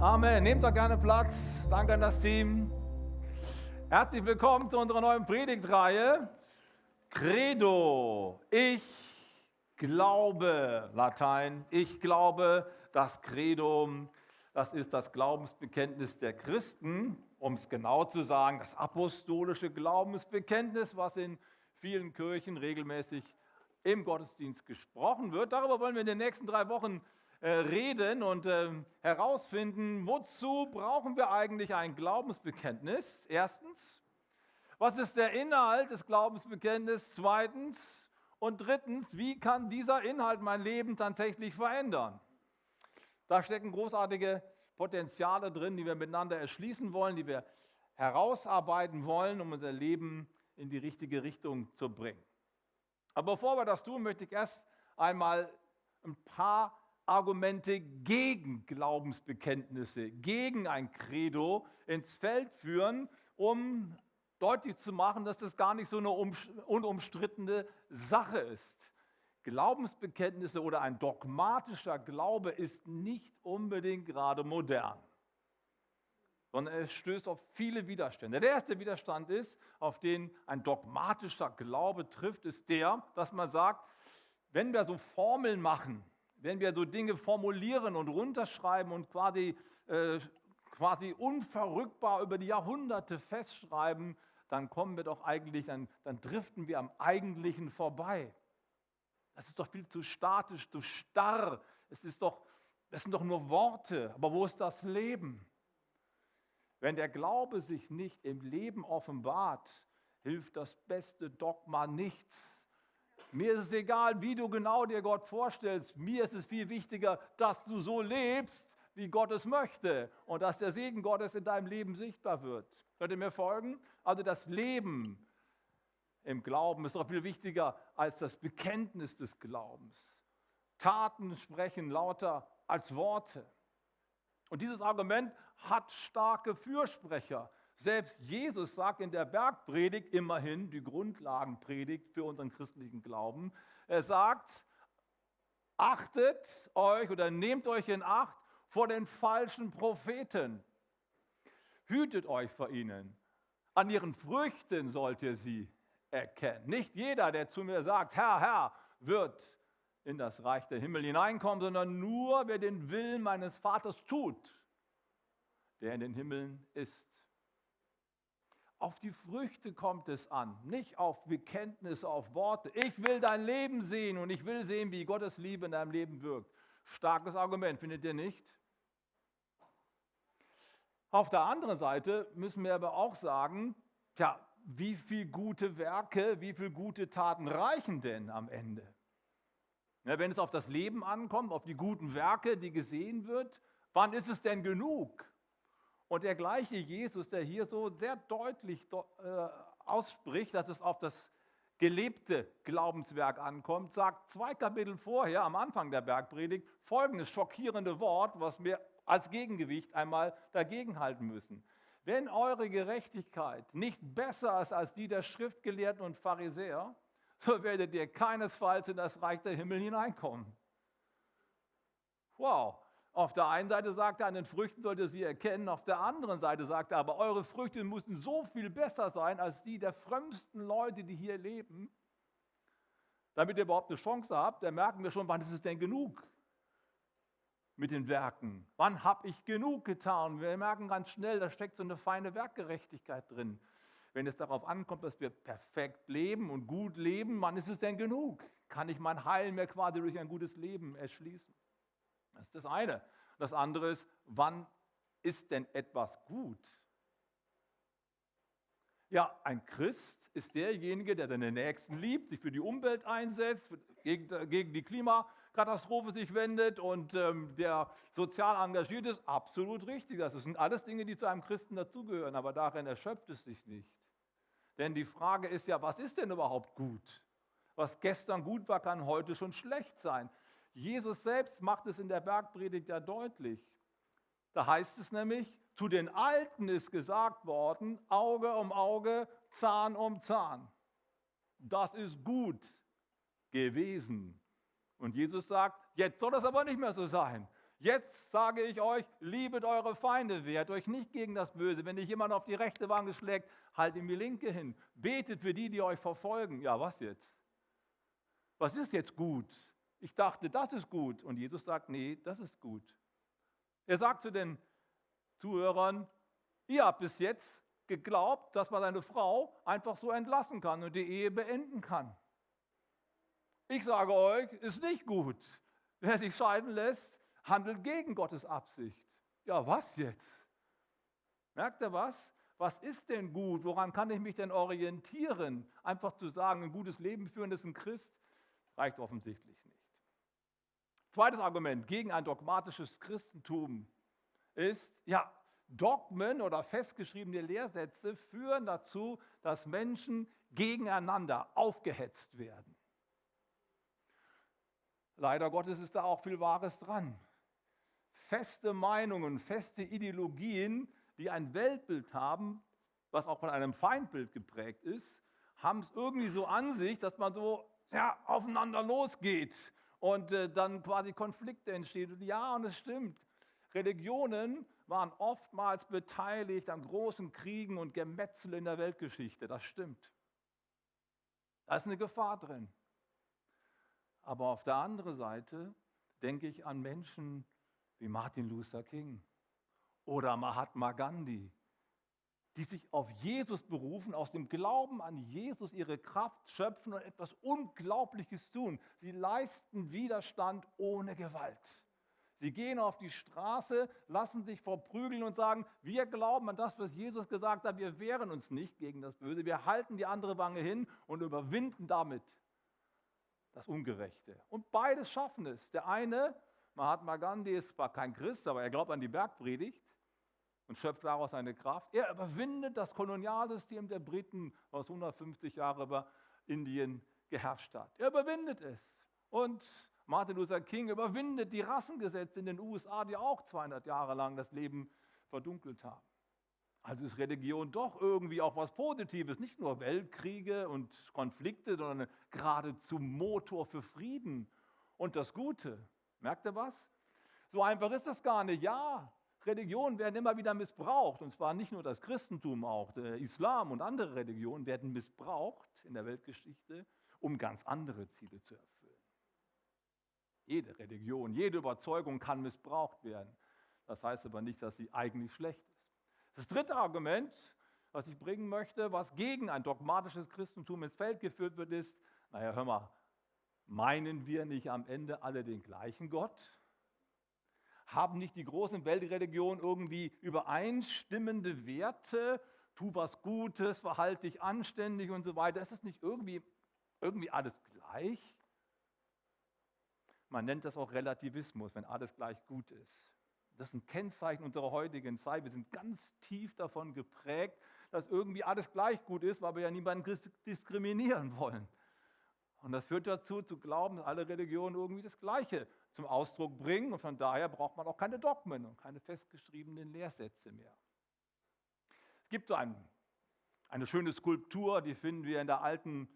Amen. Nehmt doch gerne Platz. Danke an das Team. Herzlich willkommen zu unserer neuen Predigtreihe. Credo. Ich glaube, Latein. Ich glaube, das Credo, das ist das Glaubensbekenntnis der Christen. Um es genau zu sagen, das apostolische Glaubensbekenntnis, was in vielen Kirchen regelmäßig im Gottesdienst gesprochen wird. Darüber wollen wir in den nächsten drei Wochen äh, reden und äh, herausfinden, wozu brauchen wir eigentlich ein Glaubensbekenntnis? Erstens, was ist der Inhalt des Glaubensbekenntnisses? Zweitens und drittens, wie kann dieser Inhalt mein Leben tatsächlich verändern? Da stecken großartige Potenziale drin, die wir miteinander erschließen wollen, die wir herausarbeiten wollen, um unser Leben in die richtige Richtung zu bringen. Aber bevor wir das tun, möchte ich erst einmal ein paar Argumente gegen Glaubensbekenntnisse, gegen ein Credo ins Feld führen, um deutlich zu machen, dass das gar nicht so eine unumstrittene Sache ist. Glaubensbekenntnisse oder ein dogmatischer Glaube ist nicht unbedingt gerade modern, sondern es stößt auf viele Widerstände. Der erste Widerstand ist, auf den ein dogmatischer Glaube trifft, ist der, dass man sagt, wenn wir so Formeln machen, wenn wir so Dinge formulieren und runterschreiben und quasi, äh, quasi unverrückbar über die Jahrhunderte festschreiben, dann kommen wir doch eigentlich, dann, dann driften wir am Eigentlichen vorbei. Das ist doch viel zu statisch, zu starr. Es ist doch, das sind doch nur Worte, aber wo ist das Leben? Wenn der Glaube sich nicht im Leben offenbart, hilft das beste Dogma nichts. Mir ist es egal, wie du genau dir Gott vorstellst. Mir ist es viel wichtiger, dass du so lebst, wie Gott es möchte und dass der Segen Gottes in deinem Leben sichtbar wird. Könnt ihr mir folgen? Also das Leben im Glauben ist doch viel wichtiger als das Bekenntnis des Glaubens. Taten sprechen lauter als Worte. Und dieses Argument hat starke Fürsprecher. Selbst Jesus sagt in der Bergpredigt immerhin die Grundlagenpredigt für unseren christlichen Glauben. Er sagt, achtet euch oder nehmt euch in Acht vor den falschen Propheten. Hütet euch vor ihnen. An ihren Früchten sollt ihr sie erkennen. Nicht jeder, der zu mir sagt, Herr, Herr, wird in das Reich der Himmel hineinkommen, sondern nur wer den Willen meines Vaters tut, der in den Himmeln ist. Auf die Früchte kommt es an, nicht auf Bekenntnisse, auf Worte. Ich will dein Leben sehen und ich will sehen, wie Gottes Liebe in deinem Leben wirkt. Starkes Argument, findet ihr nicht? Auf der anderen Seite müssen wir aber auch sagen, tja, wie viele gute Werke, wie viele gute Taten reichen denn am Ende? Ja, wenn es auf das Leben ankommt, auf die guten Werke, die gesehen wird, wann ist es denn genug? Und der gleiche Jesus, der hier so sehr deutlich äh, ausspricht, dass es auf das gelebte Glaubenswerk ankommt, sagt zwei Kapitel vorher, am Anfang der Bergpredigt, folgendes schockierende Wort, was wir als Gegengewicht einmal dagegenhalten müssen. Wenn eure Gerechtigkeit nicht besser ist als die der Schriftgelehrten und Pharisäer, so werdet ihr keinesfalls in das Reich der Himmel hineinkommen. Wow, auf der einen Seite sagt er, an den Früchten sollt ihr sie erkennen, auf der anderen Seite sagt er, aber eure Früchte müssen so viel besser sein als die der frömmsten Leute, die hier leben, damit ihr überhaupt eine Chance habt. Da merken wir schon, wann ist es denn genug mit den Werken? Wann habe ich genug getan? Wir merken ganz schnell, da steckt so eine feine Werkgerechtigkeit drin. Wenn es darauf ankommt, dass wir perfekt leben und gut leben, wann ist es denn genug? Kann ich mein Heil mir quasi durch ein gutes Leben erschließen? Das ist das eine. Das andere ist, wann ist denn etwas gut? Ja, ein Christ ist derjenige, der seine Nächsten liebt, sich für die Umwelt einsetzt, gegen, gegen die Klimakatastrophe sich wendet und ähm, der sozial engagiert ist. Absolut richtig. Das sind alles Dinge, die zu einem Christen dazugehören, aber darin erschöpft es sich nicht. Denn die Frage ist ja, was ist denn überhaupt gut? Was gestern gut war, kann heute schon schlecht sein. Jesus selbst macht es in der Bergpredigt ja deutlich. Da heißt es nämlich, zu den Alten ist gesagt worden, Auge um Auge, Zahn um Zahn. Das ist gut gewesen. Und Jesus sagt, jetzt soll das aber nicht mehr so sein. Jetzt sage ich euch, liebet eure Feinde, wehrt euch nicht gegen das Böse. Wenn dich jemand auf die rechte Wange schlägt, halt ihm die linke hin. Betet für die, die euch verfolgen. Ja, was jetzt? Was ist jetzt gut? Ich dachte, das ist gut. Und Jesus sagt, nee, das ist gut. Er sagt zu den Zuhörern, ihr habt bis jetzt geglaubt, dass man eine Frau einfach so entlassen kann und die Ehe beenden kann. Ich sage euch, ist nicht gut. Wer sich scheiden lässt, handelt gegen Gottes Absicht. Ja, was jetzt? Merkt ihr was? Was ist denn gut? Woran kann ich mich denn orientieren? Einfach zu sagen, ein gutes Leben führen ist ein Christ, reicht offensichtlich. Zweites Argument gegen ein dogmatisches Christentum ist, ja, Dogmen oder festgeschriebene Lehrsätze führen dazu, dass Menschen gegeneinander aufgehetzt werden. Leider Gottes ist da auch viel Wahres dran feste Meinungen, feste Ideologien, die ein Weltbild haben, was auch von einem Feindbild geprägt ist, haben es irgendwie so an sich, dass man so ja, aufeinander losgeht und äh, dann quasi Konflikte entstehen. Und ja, und es stimmt. Religionen waren oftmals beteiligt an großen Kriegen und Gemetzel in der Weltgeschichte. Das stimmt. Da ist eine Gefahr drin. Aber auf der anderen Seite denke ich an Menschen, wie Martin Luther King oder Mahatma Gandhi, die sich auf Jesus berufen, aus dem Glauben an Jesus ihre Kraft schöpfen und etwas Unglaubliches tun. Sie leisten Widerstand ohne Gewalt. Sie gehen auf die Straße, lassen sich verprügeln und sagen, wir glauben an das, was Jesus gesagt hat, wir wehren uns nicht gegen das Böse, wir halten die andere Wange hin und überwinden damit das Ungerechte. Und beides schaffen es. Der eine Mahatma Gandhi ist zwar kein Christ, aber er glaubt an die Bergpredigt und schöpft daraus seine Kraft. Er überwindet das Kolonialsystem der Briten, was 150 Jahre über Indien geherrscht hat. Er überwindet es. Und Martin Luther King überwindet die Rassengesetze in den USA, die auch 200 Jahre lang das Leben verdunkelt haben. Also ist Religion doch irgendwie auch was Positives, nicht nur Weltkriege und Konflikte, sondern geradezu Motor für Frieden und das Gute. Merkt ihr was? So einfach ist das gar nicht. Ja, Religionen werden immer wieder missbraucht. Und zwar nicht nur das Christentum, auch der Islam und andere Religionen werden missbraucht in der Weltgeschichte, um ganz andere Ziele zu erfüllen. Jede Religion, jede Überzeugung kann missbraucht werden. Das heißt aber nicht, dass sie eigentlich schlecht ist. Das dritte Argument, was ich bringen möchte, was gegen ein dogmatisches Christentum ins Feld geführt wird, ist, naja, hör mal, Meinen wir nicht am Ende alle den gleichen Gott? Haben nicht die großen Weltreligionen irgendwie übereinstimmende Werte? Tu was Gutes, verhalte dich anständig und so weiter. Ist das nicht irgendwie, irgendwie alles gleich? Man nennt das auch Relativismus, wenn alles gleich gut ist. Das ist ein Kennzeichen unserer heutigen Zeit. Wir sind ganz tief davon geprägt, dass irgendwie alles gleich gut ist, weil wir ja niemanden diskriminieren wollen. Und das führt dazu, zu glauben, dass alle Religionen irgendwie das Gleiche zum Ausdruck bringen. Und von daher braucht man auch keine Dogmen und keine festgeschriebenen Lehrsätze mehr. Es gibt so ein, eine schöne Skulptur, die finden wir in der alten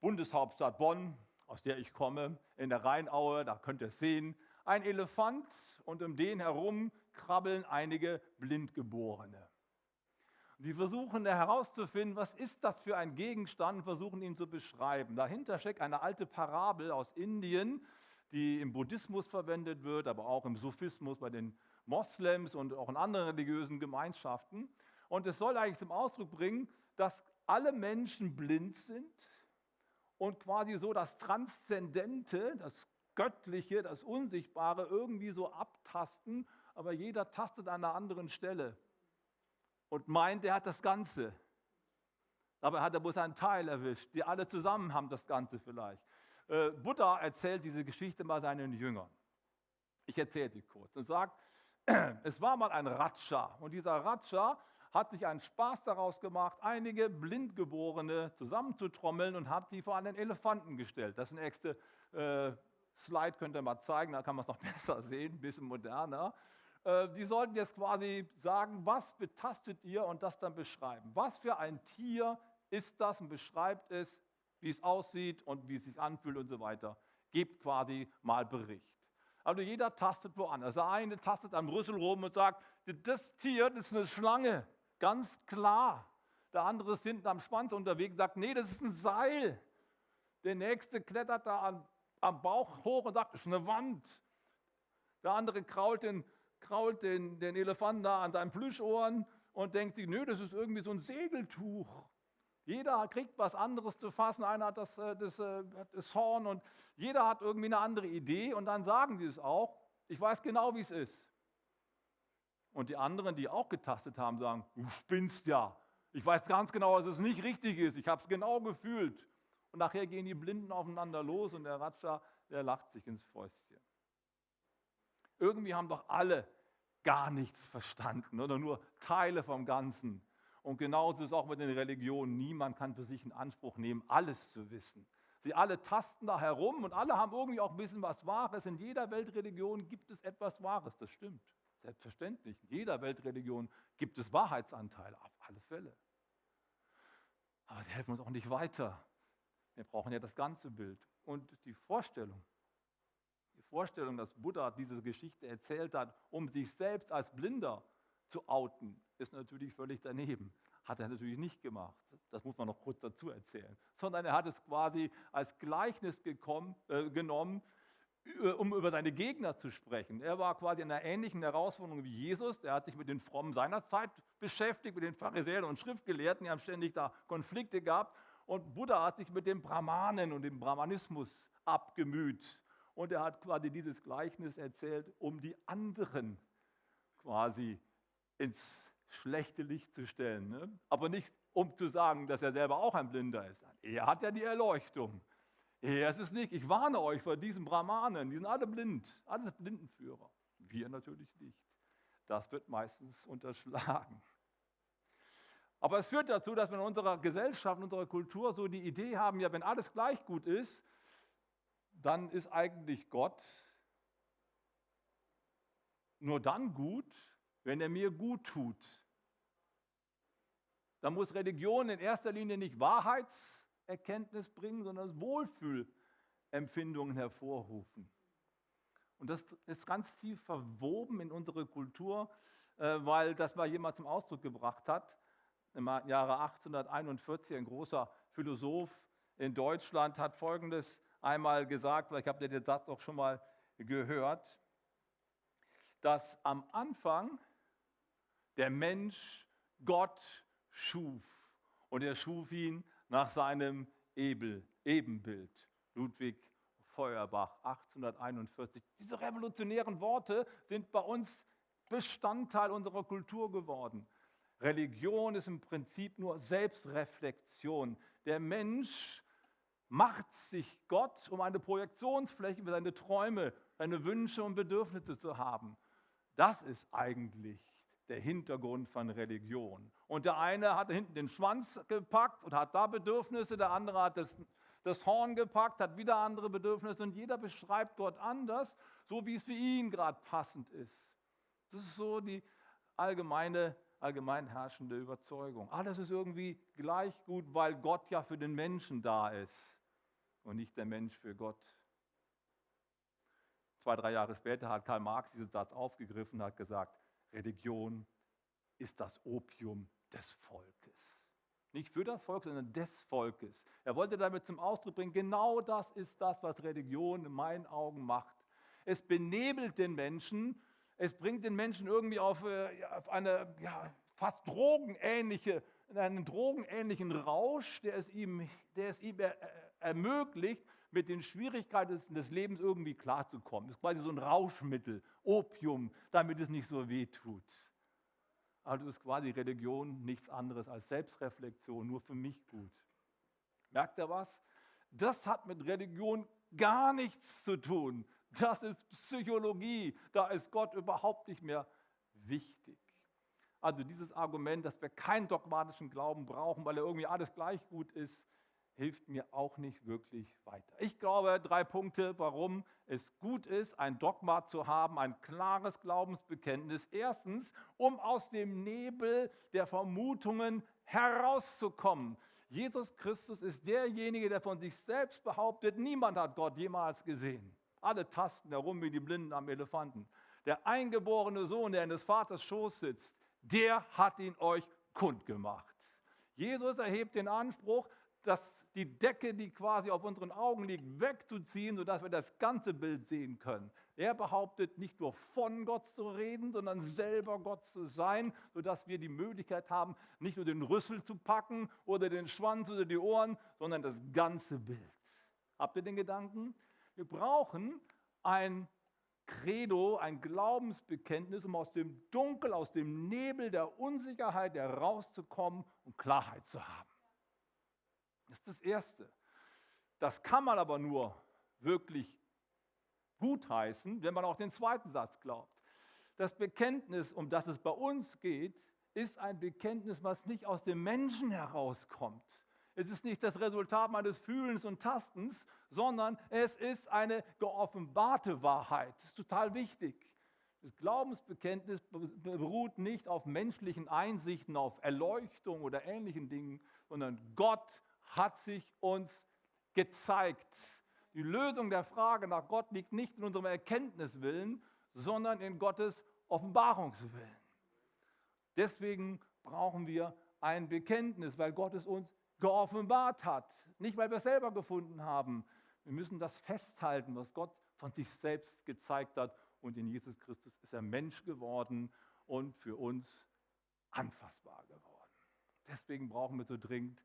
Bundeshauptstadt Bonn, aus der ich komme, in der Rheinaue. Da könnt ihr es sehen. Ein Elefant und um den herum krabbeln einige Blindgeborene. Sie versuchen herauszufinden, was ist das für ein Gegenstand, versuchen ihn zu beschreiben. Dahinter steckt eine alte Parabel aus Indien, die im Buddhismus verwendet wird, aber auch im Sufismus bei den Moslems und auch in anderen religiösen Gemeinschaften. Und es soll eigentlich zum Ausdruck bringen, dass alle Menschen blind sind und quasi so das Transzendente, das Göttliche, das Unsichtbare irgendwie so abtasten, aber jeder tastet an einer anderen Stelle und meint, er hat das Ganze. Dabei hat er bloß einen Teil erwischt. Die alle zusammen haben das Ganze vielleicht. Äh, Buddha erzählt diese Geschichte mal seinen Jüngern. Ich erzähle sie kurz und sagt, es war mal ein Ratscha und dieser Ratscha hat sich einen Spaß daraus gemacht, einige Blindgeborene zusammenzutrommeln und hat sie vor einen Elefanten gestellt. Das nächste äh, Slide, könnt ihr mal zeigen, da kann man es noch besser sehen, ein bisschen moderner. Äh, die sollten jetzt quasi sagen, was betastet ihr und das dann beschreiben. Was für ein Tier ist das und beschreibt es, wie es aussieht und wie es sich anfühlt und so weiter. Gebt quasi mal Bericht. Also jeder tastet woanders. Der eine tastet am Rüssel rum und sagt, das Tier, das ist eine Schlange. Ganz klar. Der andere ist hinten am Schwanz unterwegs und sagt, nee, das ist ein Seil. Der nächste klettert da an, am Bauch hoch und sagt, das ist eine Wand. Der andere krault den, krault den, den Elefanten da an seinen Plüschohren und denkt sich, nö, das ist irgendwie so ein Segeltuch. Jeder kriegt was anderes zu fassen. Einer hat das, äh, das, äh, das Horn und jeder hat irgendwie eine andere Idee und dann sagen sie es auch. Ich weiß genau, wie es ist. Und die anderen, die auch getastet haben, sagen, du spinnst ja. Ich weiß ganz genau, dass es nicht richtig ist. Ich habe es genau gefühlt. Und nachher gehen die Blinden aufeinander los und der Ratscher, der lacht sich ins Fäustchen. Irgendwie haben doch alle gar nichts verstanden oder nur Teile vom Ganzen. Und genauso ist es auch mit den Religionen. Niemand kann für sich in Anspruch nehmen, alles zu wissen. Sie alle tasten da herum und alle haben irgendwie auch ein bisschen was Wahres. In jeder Weltreligion gibt es etwas Wahres, das stimmt. Selbstverständlich. In jeder Weltreligion gibt es Wahrheitsanteile, auf alle Fälle. Aber sie helfen uns auch nicht weiter. Wir brauchen ja das ganze Bild. Und die Vorstellung, die Vorstellung, dass Buddha diese Geschichte erzählt hat, um sich selbst als Blinder zu outen, ist natürlich völlig daneben. Hat er natürlich nicht gemacht. Das muss man noch kurz dazu erzählen. Sondern er hat es quasi als Gleichnis gekommen, äh, genommen, um über seine Gegner zu sprechen. Er war quasi in einer ähnlichen Herausforderung wie Jesus. Er hat sich mit den Frommen seiner Zeit beschäftigt, mit den Pharisäern und Schriftgelehrten. Die haben ständig da Konflikte gehabt. Und Buddha hat sich mit den Brahmanen und dem Brahmanismus abgemüht. Und er hat quasi dieses Gleichnis erzählt, um die anderen quasi ins schlechte Licht zu stellen. Ne? Aber nicht, um zu sagen, dass er selber auch ein Blinder ist. Er hat ja die Erleuchtung. Er ist es nicht. Ich warne euch vor diesen Brahmanen. Die sind alle blind. Alle Blindenführer. Wir natürlich nicht. Das wird meistens unterschlagen. Aber es führt dazu, dass wir in unserer Gesellschaft, in unserer Kultur so die Idee haben, ja, wenn alles gleich gut ist, dann ist eigentlich Gott nur dann gut, wenn er mir gut tut. Da muss Religion in erster Linie nicht Wahrheitserkenntnis bringen, sondern Wohlfühlempfindungen hervorrufen. Und das ist ganz tief verwoben in unsere Kultur, äh, weil das mal jemand zum Ausdruck gebracht hat im Jahre 1841, ein großer Philosoph in Deutschland, hat Folgendes einmal gesagt, vielleicht habt ihr den Satz auch schon mal gehört, dass am Anfang der Mensch Gott schuf und er schuf ihn nach seinem Ebenbild. Ludwig Feuerbach, 1841. Diese revolutionären Worte sind bei uns Bestandteil unserer Kultur geworden. Religion ist im Prinzip nur Selbstreflexion. Der Mensch macht sich Gott, um eine Projektionsfläche für seine Träume, seine Wünsche und Bedürfnisse zu haben. Das ist eigentlich der Hintergrund von Religion. Und der eine hat hinten den Schwanz gepackt und hat da Bedürfnisse, der andere hat das, das Horn gepackt, hat wieder andere Bedürfnisse und jeder beschreibt Gott anders, so wie es für ihn gerade passend ist. Das ist so die allgemeine allgemein herrschende Überzeugung. Alles ist irgendwie gleich gut, weil Gott ja für den Menschen da ist und nicht der Mensch für Gott. Zwei, drei Jahre später hat Karl Marx diesen Satz aufgegriffen und hat gesagt, Religion ist das Opium des Volkes. Nicht für das Volk, sondern des Volkes. Er wollte damit zum Ausdruck bringen, genau das ist das, was Religion in meinen Augen macht. Es benebelt den Menschen es bringt den Menschen irgendwie auf, äh, auf eine ja, fast drogenähnliche, einen drogenähnlichen Rausch, der es ihm, der es ihm er, ermöglicht, mit den Schwierigkeiten des Lebens irgendwie klarzukommen. Das ist quasi so ein Rauschmittel, Opium, damit es nicht so weh tut. Also ist quasi Religion nichts anderes als Selbstreflexion, nur für mich gut. Merkt ihr was? Das hat mit Religion gar nichts zu tun. Das ist Psychologie. Da ist Gott überhaupt nicht mehr wichtig. Also dieses Argument, dass wir keinen dogmatischen Glauben brauchen, weil er irgendwie alles gleich gut ist, hilft mir auch nicht wirklich weiter. Ich glaube, drei Punkte, warum es gut ist, ein Dogma zu haben, ein klares Glaubensbekenntnis. Erstens, um aus dem Nebel der Vermutungen herauszukommen. Jesus Christus ist derjenige, der von sich selbst behauptet, niemand hat Gott jemals gesehen. Alle tasten herum wie die Blinden am Elefanten. Der eingeborene Sohn, der in des Vaters Schoß sitzt, der hat ihn euch kundgemacht. Jesus erhebt den Anspruch, dass die Decke, die quasi auf unseren Augen liegt, wegzuziehen, sodass wir das ganze Bild sehen können. Er behauptet nicht nur von Gott zu reden, sondern selber Gott zu sein, sodass wir die Möglichkeit haben, nicht nur den Rüssel zu packen oder den Schwanz oder die Ohren, sondern das ganze Bild. Habt ihr den Gedanken? Wir brauchen ein Credo, ein Glaubensbekenntnis, um aus dem Dunkel, aus dem Nebel der Unsicherheit herauszukommen und Klarheit zu haben. Das ist das Erste. Das kann man aber nur wirklich gutheißen, wenn man auch den zweiten Satz glaubt. Das Bekenntnis, um das es bei uns geht, ist ein Bekenntnis, was nicht aus dem Menschen herauskommt. Es ist nicht das Resultat meines Fühlens und Tastens, sondern es ist eine geoffenbarte Wahrheit. Das ist total wichtig. Das Glaubensbekenntnis beruht nicht auf menschlichen Einsichten, auf Erleuchtung oder ähnlichen Dingen, sondern Gott hat sich uns gezeigt. Die Lösung der Frage nach Gott liegt nicht in unserem Erkenntniswillen, sondern in Gottes Offenbarungswillen. Deswegen brauchen wir ein Bekenntnis, weil Gott es uns geoffenbart hat. Nicht, weil wir es selber gefunden haben. Wir müssen das festhalten, was Gott von sich selbst gezeigt hat. Und in Jesus Christus ist er Mensch geworden und für uns anfassbar geworden. Deswegen brauchen wir so dringend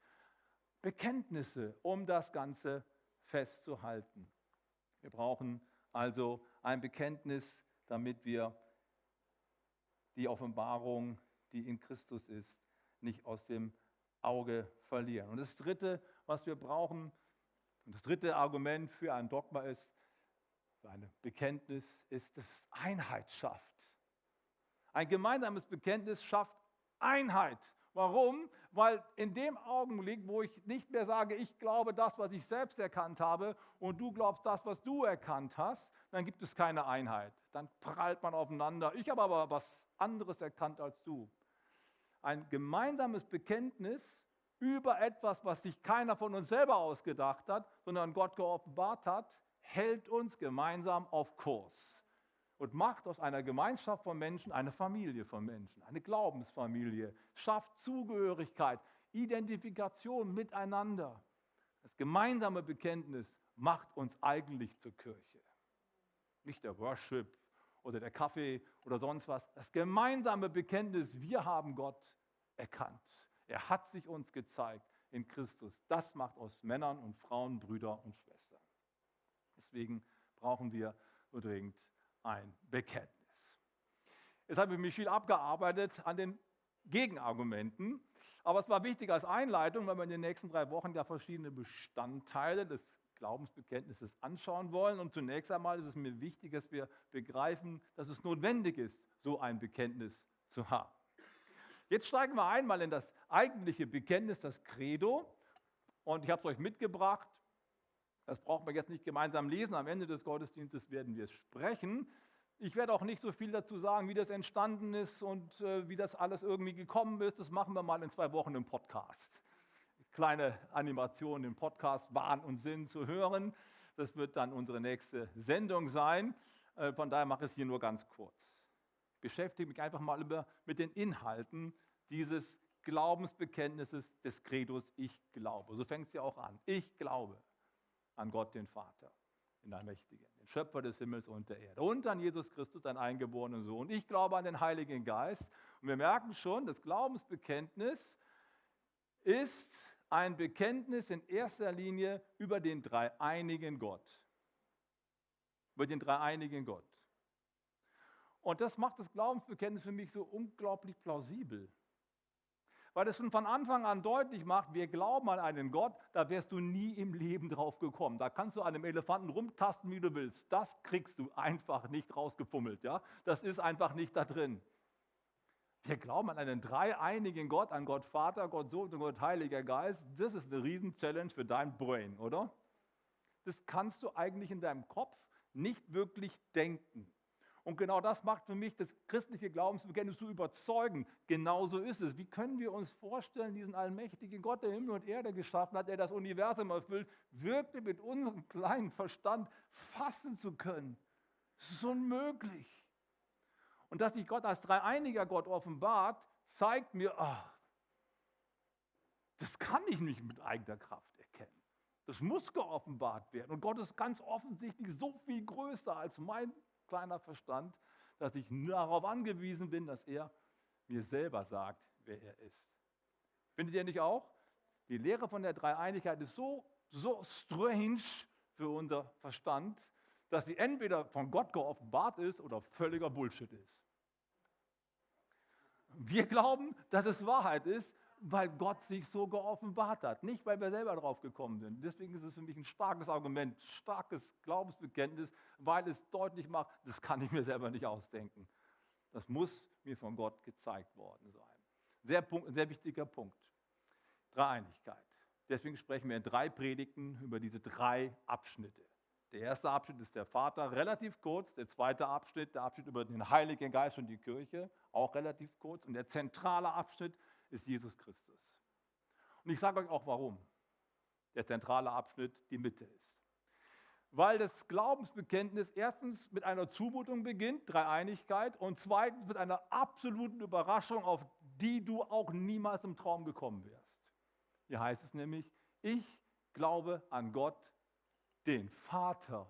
Bekenntnisse, um das Ganze festzuhalten. Wir brauchen also ein Bekenntnis, damit wir die Offenbarung, die in Christus ist, nicht aus dem Auge verlieren. Und das Dritte, was wir brauchen, und das dritte Argument für ein Dogma ist, für ein Bekenntnis, ist, dass Einheit schafft. Ein gemeinsames Bekenntnis schafft Einheit. Warum? Weil in dem Augenblick, wo ich nicht mehr sage, ich glaube das, was ich selbst erkannt habe und du glaubst das, was du erkannt hast, dann gibt es keine Einheit. Dann prallt man aufeinander. Ich habe aber was anderes erkannt als du. Ein gemeinsames Bekenntnis über etwas, was sich keiner von uns selber ausgedacht hat, sondern Gott geoffenbart hat, hält uns gemeinsam auf Kurs und macht aus einer Gemeinschaft von Menschen eine Familie von Menschen, eine Glaubensfamilie, schafft Zugehörigkeit, Identifikation miteinander. Das gemeinsame Bekenntnis macht uns eigentlich zur Kirche. Nicht der Worship oder der Kaffee oder sonst was. Das gemeinsame Bekenntnis, wir haben Gott erkannt. Er hat sich uns gezeigt in Christus. Das macht aus Männern und Frauen Brüder und Schwestern. Deswegen brauchen wir dringend ein Bekenntnis. Jetzt habe ich mich viel abgearbeitet an den Gegenargumenten, aber es war wichtig als Einleitung, weil wir in den nächsten drei Wochen ja verschiedene Bestandteile des Glaubensbekenntnisses anschauen wollen. Und zunächst einmal ist es mir wichtig, dass wir begreifen, dass es notwendig ist, so ein Bekenntnis zu haben. Jetzt steigen wir einmal in das eigentliche Bekenntnis, das Credo. Und ich habe es euch mitgebracht. Das brauchen wir jetzt nicht gemeinsam lesen. Am Ende des Gottesdienstes werden wir es sprechen. Ich werde auch nicht so viel dazu sagen, wie das entstanden ist und äh, wie das alles irgendwie gekommen ist. Das machen wir mal in zwei Wochen im Podcast. Kleine Animation im Podcast Wahn und Sinn zu hören. Das wird dann unsere nächste Sendung sein. Äh, von daher mache ich es hier nur ganz kurz. Beschäftige mich einfach mal über, mit den Inhalten dieses Glaubensbekenntnisses des Credos Ich glaube. So fängt es ja auch an. Ich glaube an Gott den Vater, den Allmächtigen, den Schöpfer des Himmels und der Erde und an Jesus Christus, seinen eingeborenen Sohn. Ich glaube an den Heiligen Geist. Und wir merken schon, das Glaubensbekenntnis ist ein Bekenntnis in erster Linie über den dreieinigen Gott. Über den dreieinigen Gott. Und das macht das Glaubensbekenntnis für mich so unglaublich plausibel weil es schon von Anfang an deutlich macht, wir glauben an einen Gott, da wärst du nie im Leben drauf gekommen. Da kannst du an einem Elefanten rumtasten, wie du willst. Das kriegst du einfach nicht rausgefummelt. Ja? Das ist einfach nicht da drin. Wir glauben an einen dreieinigen Gott, an Gott Vater, Gott Sohn und Gott Heiliger Geist. Das ist eine Riesen-Challenge für dein Brain, oder? Das kannst du eigentlich in deinem Kopf nicht wirklich denken. Und genau das macht für mich das christliche Glaubensbekenntnis zu überzeugen. Genauso ist es. Wie können wir uns vorstellen, diesen allmächtigen Gott, der Himmel und Erde geschaffen hat, der das Universum erfüllt, wirklich mit unserem kleinen Verstand fassen zu können? Das ist unmöglich. Und dass sich Gott als dreieiniger Gott offenbart, zeigt mir, ach, das kann ich nicht mit eigener Kraft erkennen. Das muss geoffenbart werden. Und Gott ist ganz offensichtlich so viel größer als mein kleiner Verstand, dass ich darauf angewiesen bin, dass er mir selber sagt, wer er ist. Findet ihr nicht auch? Die Lehre von der Dreieinigkeit ist so, so strange für unser Verstand, dass sie entweder von Gott geoffenbart ist oder völliger Bullshit ist. Wir glauben, dass es Wahrheit ist, weil Gott sich so geoffenbart hat, nicht weil wir selber drauf gekommen sind. Deswegen ist es für mich ein starkes Argument, starkes Glaubensbekenntnis, weil es deutlich macht, das kann ich mir selber nicht ausdenken. Das muss mir von Gott gezeigt worden sein. Sehr, sehr wichtiger Punkt. Dreieinigkeit. Deswegen sprechen wir in drei Predigten über diese drei Abschnitte. Der erste Abschnitt ist der Vater, relativ kurz. Der zweite Abschnitt, der Abschnitt über den Heiligen Geist und die Kirche, auch relativ kurz. Und der zentrale Abschnitt ist Jesus Christus. Und ich sage euch auch warum der zentrale Abschnitt die Mitte ist. Weil das Glaubensbekenntnis erstens mit einer Zumutung beginnt, Dreieinigkeit, und zweitens mit einer absoluten Überraschung, auf die du auch niemals im Traum gekommen wärst. Hier heißt es nämlich, ich glaube an Gott, den Vater.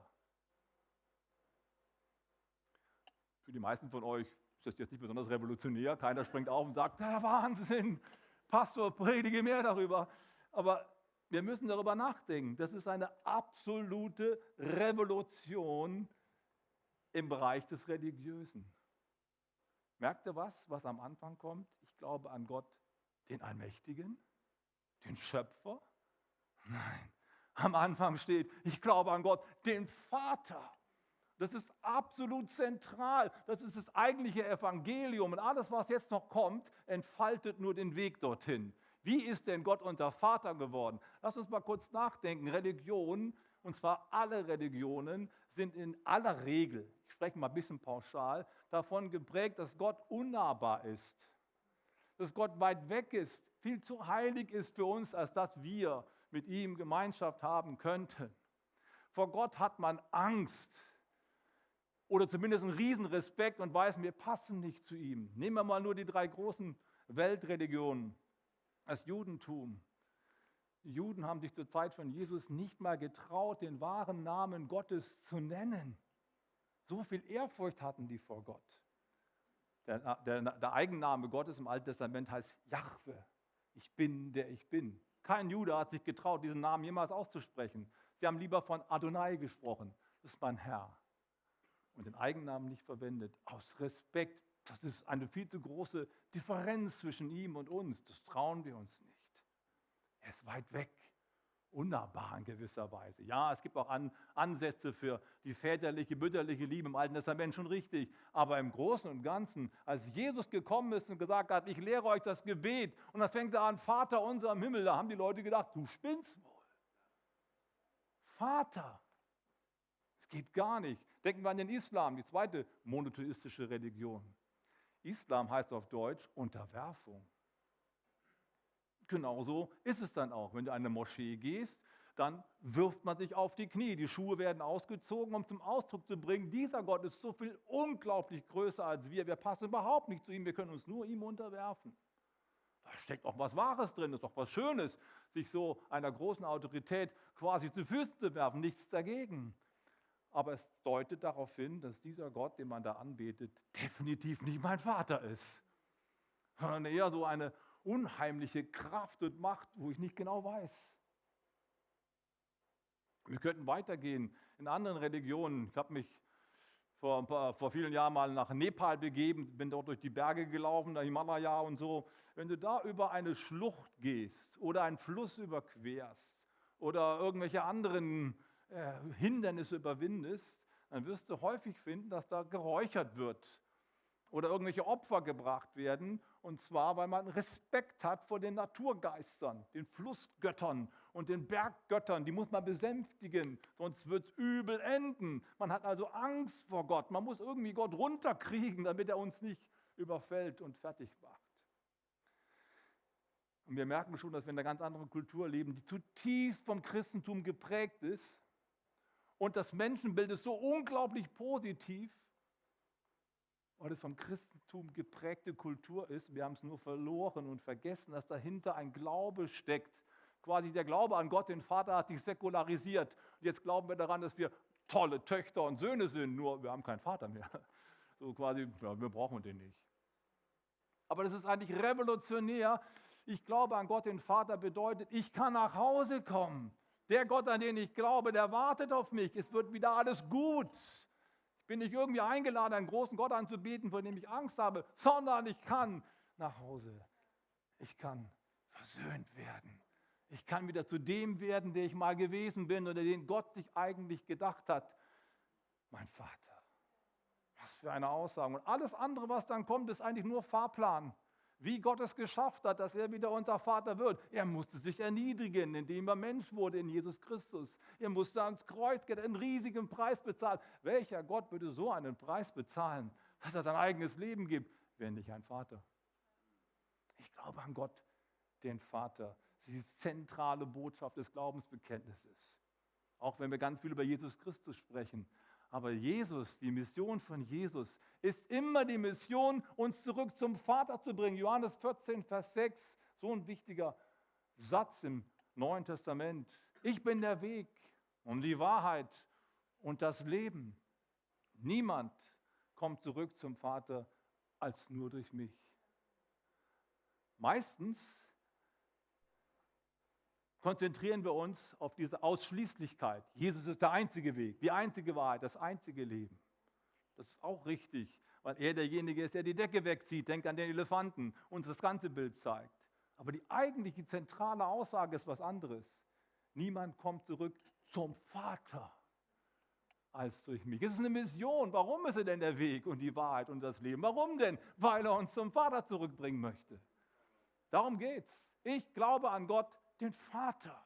Für die meisten von euch ist das jetzt nicht besonders revolutionär. Keiner springt auf und sagt, ja, Wahnsinn, Pastor, predige mehr darüber. Aber wir müssen darüber nachdenken. Das ist eine absolute Revolution im Bereich des Religiösen. Merkt ihr was, was am Anfang kommt? Ich glaube an Gott, den Allmächtigen, den Schöpfer. Nein, am Anfang steht, ich glaube an Gott, den Vater. Das ist absolut zentral. Das ist das eigentliche Evangelium. Und alles, was jetzt noch kommt, entfaltet nur den Weg dorthin. Wie ist denn Gott unser Vater geworden? Lass uns mal kurz nachdenken. Religionen, und zwar alle Religionen, sind in aller Regel, ich spreche mal ein bisschen pauschal, davon geprägt, dass Gott unnahbar ist. Dass Gott weit weg ist, viel zu heilig ist für uns, als dass wir mit ihm Gemeinschaft haben könnten. Vor Gott hat man Angst oder zumindest einen Riesenrespekt und weiß, wir passen nicht zu ihm. Nehmen wir mal nur die drei großen Weltreligionen. Das Judentum. Die Juden haben sich zur Zeit von Jesus nicht mal getraut, den wahren Namen Gottes zu nennen. So viel Ehrfurcht hatten die vor Gott. Der, der, der Eigenname Gottes im Alten Testament heißt Jahwe. Ich bin, der ich bin. Kein Jude hat sich getraut, diesen Namen jemals auszusprechen. Sie haben lieber von Adonai gesprochen. Das ist mein Herr und den Eigennamen nicht verwendet, aus Respekt. Das ist eine viel zu große Differenz zwischen ihm und uns. Das trauen wir uns nicht. Er ist weit weg, unnahbar in gewisser Weise. Ja, es gibt auch An Ansätze für die väterliche, mütterliche Liebe im Alten Testament, schon richtig. Aber im Großen und Ganzen, als Jesus gekommen ist und gesagt hat, ich lehre euch das Gebet, und dann fängt er an, Vater unser im Himmel, da haben die Leute gedacht, du spinnst wohl. Vater, es geht gar nicht. Denken wir an den Islam, die zweite monotheistische Religion. Islam heißt auf Deutsch Unterwerfung. Genauso ist es dann auch. Wenn du in eine Moschee gehst, dann wirft man sich auf die Knie. Die Schuhe werden ausgezogen, um zum Ausdruck zu bringen, dieser Gott ist so viel unglaublich größer als wir. Wir passen überhaupt nicht zu ihm, wir können uns nur ihm unterwerfen. Da steckt auch was Wahres drin, ist doch was Schönes, sich so einer großen Autorität quasi zu Füßen zu werfen, nichts dagegen aber es deutet darauf hin, dass dieser Gott, den man da anbetet, definitiv nicht mein Vater ist, sondern eher so eine unheimliche Kraft und Macht, wo ich nicht genau weiß. Wir könnten weitergehen in anderen Religionen. Ich habe mich vor, paar, vor, vielen Jahren mal nach Nepal begeben, bin dort durch die Berge gelaufen, der Himalaya und so. Wenn du da über eine Schlucht gehst oder einen Fluss überquerst oder irgendwelche anderen äh, Hindernisse überwindest, dann wirst du häufig finden, dass da geräuchert wird oder irgendwelche Opfer gebracht werden. Und zwar, weil man Respekt hat vor den Naturgeistern, den Flussgöttern und den Berggöttern. Die muss man besänftigen, sonst wird es übel enden. Man hat also Angst vor Gott. Man muss irgendwie Gott runterkriegen, damit er uns nicht überfällt und fertig macht. Und wir merken schon, dass wir in einer ganz anderen Kultur leben, die zutiefst vom Christentum geprägt ist. Und das Menschenbild ist so unglaublich positiv, weil es vom Christentum geprägte Kultur ist. Wir haben es nur verloren und vergessen, dass dahinter ein Glaube steckt. Quasi der Glaube an Gott, den Vater, hat sich säkularisiert. Und jetzt glauben wir daran, dass wir tolle Töchter und Söhne sind, nur wir haben keinen Vater mehr. So quasi, ja, wir brauchen den nicht. Aber das ist eigentlich revolutionär. Ich glaube an Gott, den Vater, bedeutet, ich kann nach Hause kommen. Der Gott, an den ich glaube, der wartet auf mich. Es wird wieder alles gut. Ich bin nicht irgendwie eingeladen, einen großen Gott anzubieten, vor dem ich Angst habe, sondern ich kann nach Hause. Ich kann versöhnt werden. Ich kann wieder zu dem werden, der ich mal gewesen bin oder den Gott sich eigentlich gedacht hat. Mein Vater. Was für eine Aussage. Und alles andere, was dann kommt, ist eigentlich nur Fahrplan wie Gott es geschafft hat, dass er wieder unser Vater wird. Er musste sich erniedrigen, indem er Mensch wurde in Jesus Christus. Er musste ans Kreuz gehen, einen riesigen Preis bezahlen. Welcher Gott würde so einen Preis bezahlen, dass er sein eigenes Leben gibt, wenn nicht ein Vater? Ich glaube an Gott, den Vater. Das ist die zentrale Botschaft des Glaubensbekenntnisses. Auch wenn wir ganz viel über Jesus Christus sprechen. Aber Jesus, die Mission von Jesus, ist immer die Mission, uns zurück zum Vater zu bringen. Johannes 14, Vers 6, so ein wichtiger Satz im Neuen Testament. Ich bin der Weg und die Wahrheit und das Leben. Niemand kommt zurück zum Vater als nur durch mich. Meistens konzentrieren wir uns auf diese Ausschließlichkeit. Jesus ist der einzige Weg, die einzige Wahrheit, das einzige Leben. Das ist auch richtig, weil er derjenige ist, der die Decke wegzieht, denkt an den Elefanten und das ganze Bild zeigt. Aber die eigentliche zentrale Aussage ist was anderes. Niemand kommt zurück zum Vater als durch mich. Es ist eine Mission. Warum ist er denn der Weg und die Wahrheit und das Leben? Warum denn? Weil er uns zum Vater zurückbringen möchte. Darum geht's. Ich glaube an Gott, den Vater.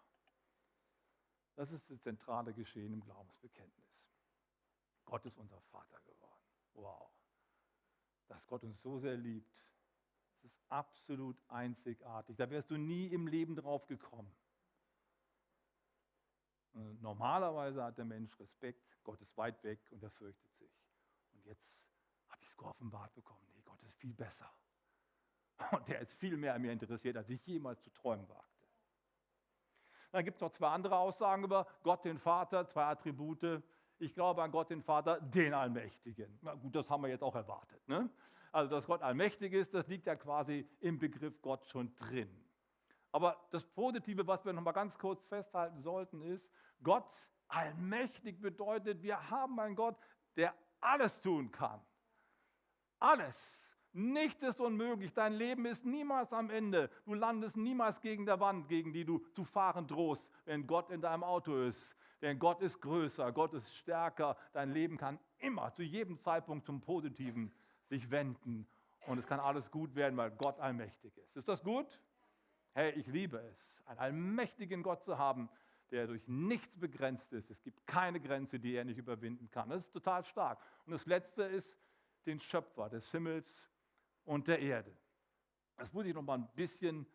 Das ist das zentrale Geschehen im Glaubensbekenntnis. Gott ist unser Vater geworden. Wow. Dass Gott uns so sehr liebt, das ist absolut einzigartig. Da wärst du nie im Leben drauf gekommen. Normalerweise hat der Mensch Respekt, Gott ist weit weg und er fürchtet sich. Und jetzt habe ich es geoffenbart bekommen. Nee, Gott ist viel besser. Und der ist viel mehr an mir interessiert, als ich jemals zu träumen wagte. Dann gibt es noch zwei andere Aussagen über Gott, den Vater, zwei Attribute. Ich glaube an Gott, den Vater, den Allmächtigen. Na gut, das haben wir jetzt auch erwartet. Ne? Also, dass Gott allmächtig ist, das liegt ja quasi im Begriff Gott schon drin. Aber das Positive, was wir noch mal ganz kurz festhalten sollten, ist, Gott allmächtig bedeutet, wir haben einen Gott, der alles tun kann. Alles. Nichts ist unmöglich. Dein Leben ist niemals am Ende. Du landest niemals gegen der Wand, gegen die du zu fahren drohst, wenn Gott in deinem Auto ist. Denn Gott ist größer, Gott ist stärker. Dein Leben kann immer, zu jedem Zeitpunkt zum Positiven sich wenden. Und es kann alles gut werden, weil Gott allmächtig ist. Ist das gut? Hey, ich liebe es, einen allmächtigen Gott zu haben, der durch nichts begrenzt ist. Es gibt keine Grenze, die er nicht überwinden kann. Das ist total stark. Und das Letzte ist den Schöpfer des Himmels und der Erde. Das muss ich noch mal ein bisschen,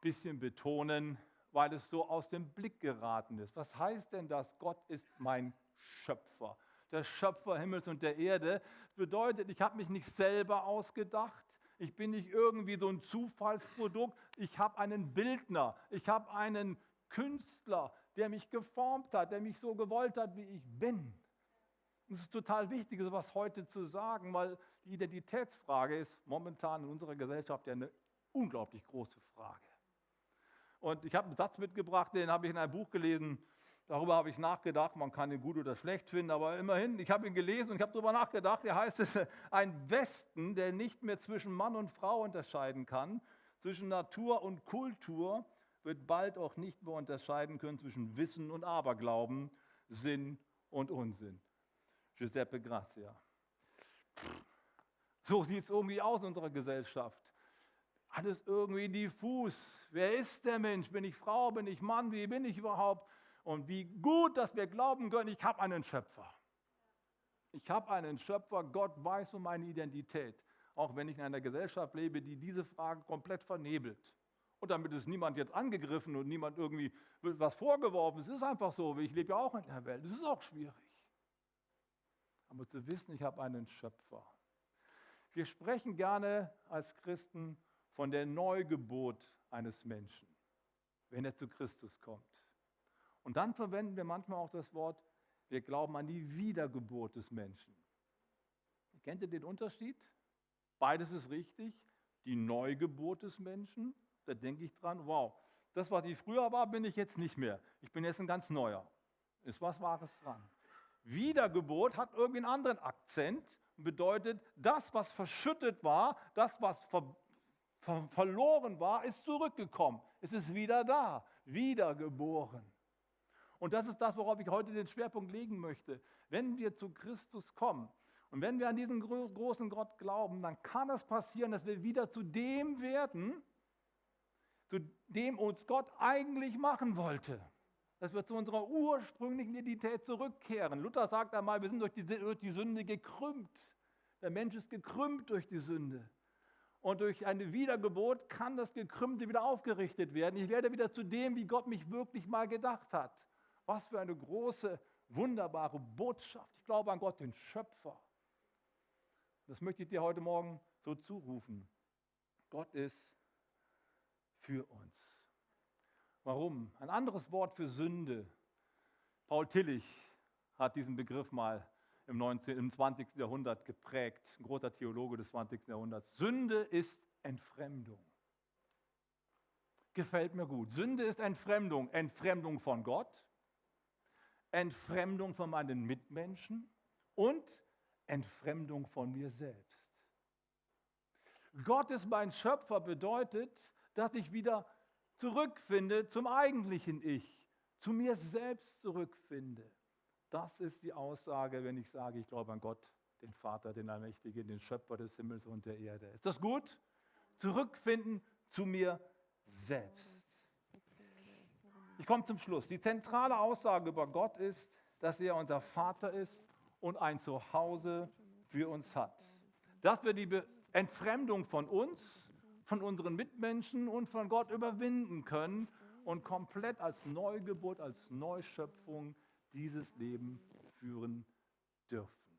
bisschen betonen, weil es so aus dem Blick geraten ist. Was heißt denn das? Gott ist mein Schöpfer. Der Schöpfer Himmels und der Erde. Bedeutet, ich habe mich nicht selber ausgedacht. Ich bin nicht irgendwie so ein Zufallsprodukt. Ich habe einen Bildner. Ich habe einen Künstler, der mich geformt hat, der mich so gewollt hat, wie ich bin. Es ist total wichtig, sowas heute zu sagen, weil die Identitätsfrage ist momentan in unserer Gesellschaft ja eine unglaublich große Frage. Und ich habe einen Satz mitgebracht, den habe ich in einem Buch gelesen. Darüber habe ich nachgedacht. Man kann ihn gut oder schlecht finden, aber immerhin, ich habe ihn gelesen und ich habe darüber nachgedacht. Der heißt es, ein Westen, der nicht mehr zwischen Mann und Frau unterscheiden kann, zwischen Natur und Kultur, wird bald auch nicht mehr unterscheiden können zwischen Wissen und Aberglauben, Sinn und Unsinn. Giuseppe Grazia. So sieht es irgendwie aus in unserer Gesellschaft. Alles irgendwie diffus. Wer ist der Mensch? Bin ich Frau? Bin ich Mann? Wie bin ich überhaupt? Und wie gut, dass wir glauben können, ich habe einen Schöpfer. Ich habe einen Schöpfer, Gott weiß um meine Identität, auch wenn ich in einer Gesellschaft lebe, die diese Frage komplett vernebelt. Und damit ist niemand jetzt angegriffen und niemand irgendwie was vorgeworfen. Es ist einfach so, ich lebe ja auch in der Welt. Es ist auch schwierig. Aber zu wissen, ich habe einen Schöpfer. Wir sprechen gerne als Christen von der Neugeburt eines Menschen, wenn er zu Christus kommt. Und dann verwenden wir manchmal auch das Wort, wir glauben an die Wiedergeburt des Menschen. Kennt ihr den Unterschied? Beides ist richtig. Die Neugeburt des Menschen, da denke ich dran, wow, das, was ich früher war, bin ich jetzt nicht mehr. Ich bin jetzt ein ganz neuer. Ist was Wahres dran. Wiedergeburt hat irgendwie einen anderen Akzent und bedeutet, das, was verschüttet war, das, was ver ver verloren war, ist zurückgekommen. Es ist wieder da, wiedergeboren. Und das ist das, worauf ich heute den Schwerpunkt legen möchte. Wenn wir zu Christus kommen und wenn wir an diesen großen Gott glauben, dann kann es passieren, dass wir wieder zu dem werden, zu dem uns Gott eigentlich machen wollte. Dass wir zu unserer ursprünglichen Identität zurückkehren. Luther sagt einmal, wir sind durch die, durch die Sünde gekrümmt. Der Mensch ist gekrümmt durch die Sünde. Und durch eine Wiedergeburt kann das Gekrümmte wieder aufgerichtet werden. Ich werde wieder zu dem, wie Gott mich wirklich mal gedacht hat. Was für eine große, wunderbare Botschaft. Ich glaube an Gott, den Schöpfer. Das möchte ich dir heute Morgen so zurufen. Gott ist für uns. Warum? Ein anderes Wort für Sünde. Paul Tillich hat diesen Begriff mal im, 19, im 20. Jahrhundert geprägt, ein großer Theologe des 20. Jahrhunderts. Sünde ist Entfremdung. Gefällt mir gut. Sünde ist Entfremdung. Entfremdung von Gott, Entfremdung von meinen Mitmenschen und Entfremdung von mir selbst. Gott ist mein Schöpfer bedeutet, dass ich wieder zurückfinde zum eigentlichen Ich, zu mir selbst zurückfinde. Das ist die Aussage, wenn ich sage, ich glaube an Gott, den Vater, den Allmächtigen, den Schöpfer des Himmels und der Erde. Ist das gut? Zurückfinden zu mir selbst. Ich komme zum Schluss. Die zentrale Aussage über Gott ist, dass er unser Vater ist und ein Zuhause für uns hat. Dass wir die Entfremdung von uns, von unseren Mitmenschen und von Gott überwinden können und komplett als Neugeburt, als Neuschöpfung dieses Leben führen dürfen.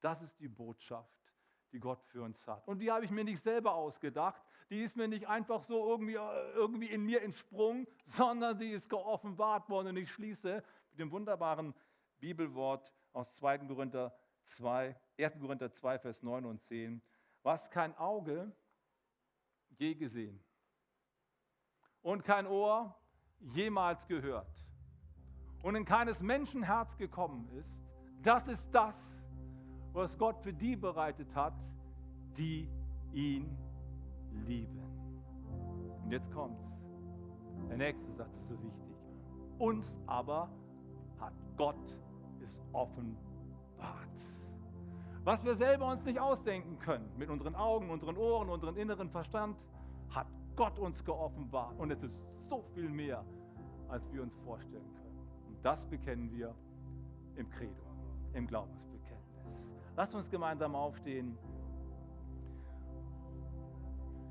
Das ist die Botschaft, die Gott für uns hat. Und die habe ich mir nicht selber ausgedacht. Die ist mir nicht einfach so irgendwie, äh, irgendwie in mir entsprungen, sondern sie ist geoffenbart worden. Und ich schließe mit dem wunderbaren Bibelwort aus 2. Korinther 2, 1. Korinther 2, Vers 9 und 10. Was kein Auge je gesehen und kein Ohr jemals gehört und in keines Menschen Herz gekommen ist, das ist das, was Gott für die bereitet hat, die ihn lieben. Und jetzt kommt's. Der nächste Satz ist so wichtig. Uns aber hat Gott es offenbart. Was wir selber uns nicht ausdenken können, mit unseren Augen, unseren Ohren, unseren inneren Verstand, hat Gott uns geoffenbart. Und es ist so viel mehr, als wir uns vorstellen können. Und das bekennen wir im Credo, im Glaubensbekenntnis. Lasst uns gemeinsam aufstehen.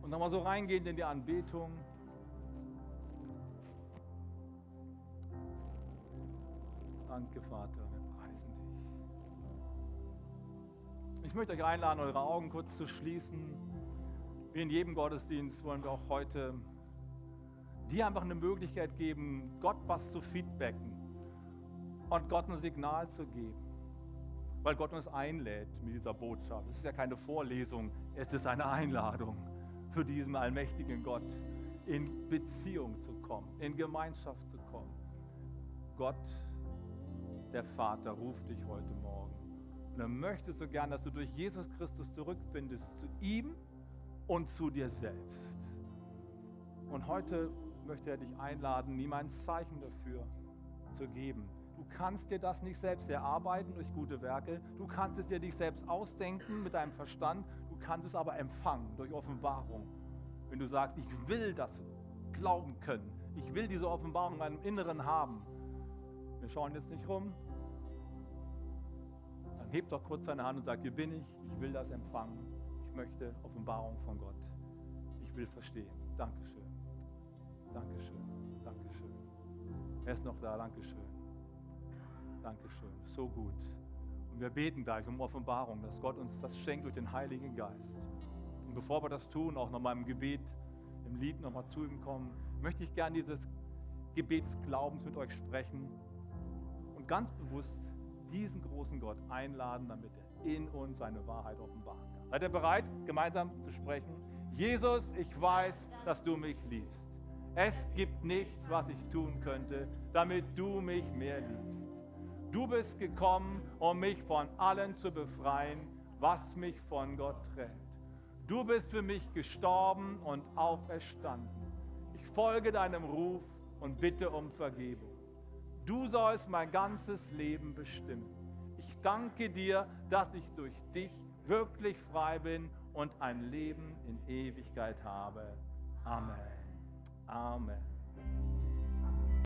Und nochmal so reingehen in die Anbetung. Danke, Vater, Ich möchte euch einladen, eure Augen kurz zu schließen. Wie in jedem Gottesdienst wollen wir auch heute dir einfach eine Möglichkeit geben, Gott was zu feedbacken und Gott ein Signal zu geben. Weil Gott uns einlädt mit dieser Botschaft. Es ist ja keine Vorlesung, es ist eine Einladung zu diesem allmächtigen Gott in Beziehung zu kommen, in Gemeinschaft zu kommen. Gott, der Vater, ruft dich heute Morgen. Und er möchte so gern, dass du durch Jesus Christus zurückfindest zu ihm und zu dir selbst. Und heute möchte er dich einladen, ihm ein Zeichen dafür zu geben. Du kannst dir das nicht selbst erarbeiten durch gute Werke. Du kannst es dir nicht selbst ausdenken mit deinem Verstand kannst es aber empfangen durch Offenbarung. Wenn du sagst, ich will das glauben können, ich will diese Offenbarung in meinem Inneren haben. Wir schauen jetzt nicht rum. Dann heb doch kurz deine Hand und sag, hier bin ich, ich will das empfangen. Ich möchte Offenbarung von Gott. Ich will verstehen. Dankeschön. Dankeschön. Dankeschön. Er ist noch da. Dankeschön. Dankeschön. So gut. Und wir beten gleich um Offenbarung, dass Gott uns das schenkt durch den Heiligen Geist. Und bevor wir das tun, auch nochmal im Gebet, im Lied nochmal zu ihm kommen, möchte ich gerne dieses Gebet des Glaubens mit euch sprechen und ganz bewusst diesen großen Gott einladen, damit er in uns seine Wahrheit offenbaren kann. Seid ihr bereit, gemeinsam zu sprechen? Jesus, ich weiß, dass du mich liebst. Es gibt nichts, was ich tun könnte, damit du mich mehr liebst. Du bist gekommen, um mich von allen zu befreien, was mich von Gott trennt. Du bist für mich gestorben und auferstanden. Ich folge deinem Ruf und bitte um Vergebung. Du sollst mein ganzes Leben bestimmen. Ich danke dir, dass ich durch dich wirklich frei bin und ein Leben in Ewigkeit habe. Amen. Amen.